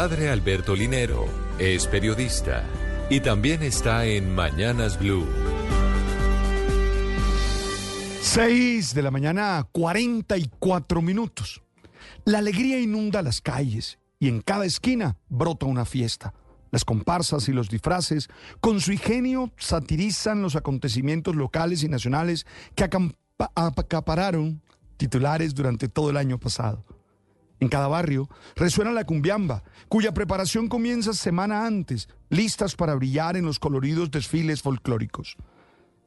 padre Alberto Linero es periodista y también está en Mañanas Blue. 6 de la mañana, 44 minutos. La alegría inunda las calles y en cada esquina brota una fiesta. Las comparsas y los disfraces, con su ingenio, satirizan los acontecimientos locales y nacionales que acapararon titulares durante todo el año pasado. En cada barrio resuena la cumbiamba, cuya preparación comienza semana antes, listas para brillar en los coloridos desfiles folclóricos.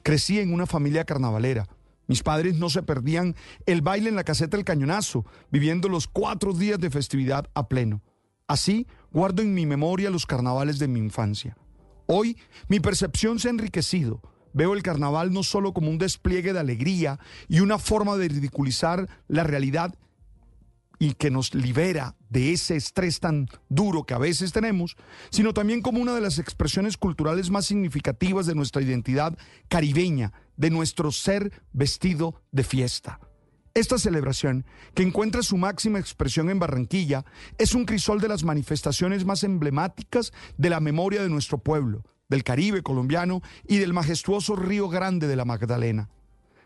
Crecí en una familia carnavalera. Mis padres no se perdían el baile en la caseta del cañonazo, viviendo los cuatro días de festividad a pleno. Así guardo en mi memoria los carnavales de mi infancia. Hoy mi percepción se ha enriquecido. Veo el carnaval no solo como un despliegue de alegría y una forma de ridiculizar la realidad y que nos libera de ese estrés tan duro que a veces tenemos, sino también como una de las expresiones culturales más significativas de nuestra identidad caribeña, de nuestro ser vestido de fiesta. Esta celebración, que encuentra su máxima expresión en Barranquilla, es un crisol de las manifestaciones más emblemáticas de la memoria de nuestro pueblo, del Caribe colombiano y del majestuoso Río Grande de la Magdalena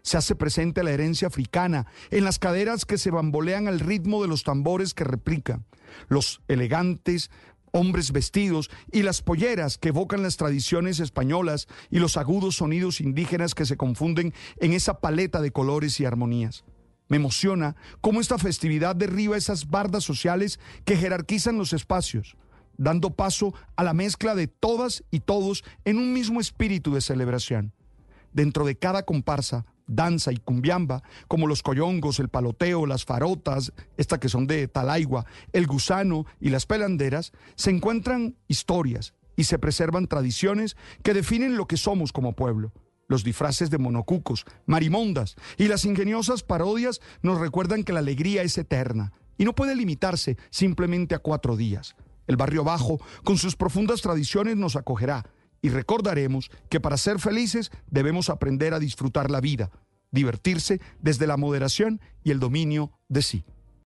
se hace presente la herencia africana en las caderas que se bambolean al ritmo de los tambores que replican, los elegantes hombres vestidos y las polleras que evocan las tradiciones españolas y los agudos sonidos indígenas que se confunden en esa paleta de colores y armonías. Me emociona cómo esta festividad derriba esas bardas sociales que jerarquizan los espacios, dando paso a la mezcla de todas y todos en un mismo espíritu de celebración. Dentro de cada comparsa danza y cumbiamba, como los coyongos, el paloteo, las farotas, estas que son de talaigua, el gusano y las pelanderas, se encuentran historias y se preservan tradiciones que definen lo que somos como pueblo. Los disfraces de monocucos, marimondas y las ingeniosas parodias nos recuerdan que la alegría es eterna y no puede limitarse simplemente a cuatro días. El barrio bajo, con sus profundas tradiciones, nos acogerá y recordaremos que para ser felices debemos aprender a disfrutar la vida, divertirse desde la moderación y el dominio de sí.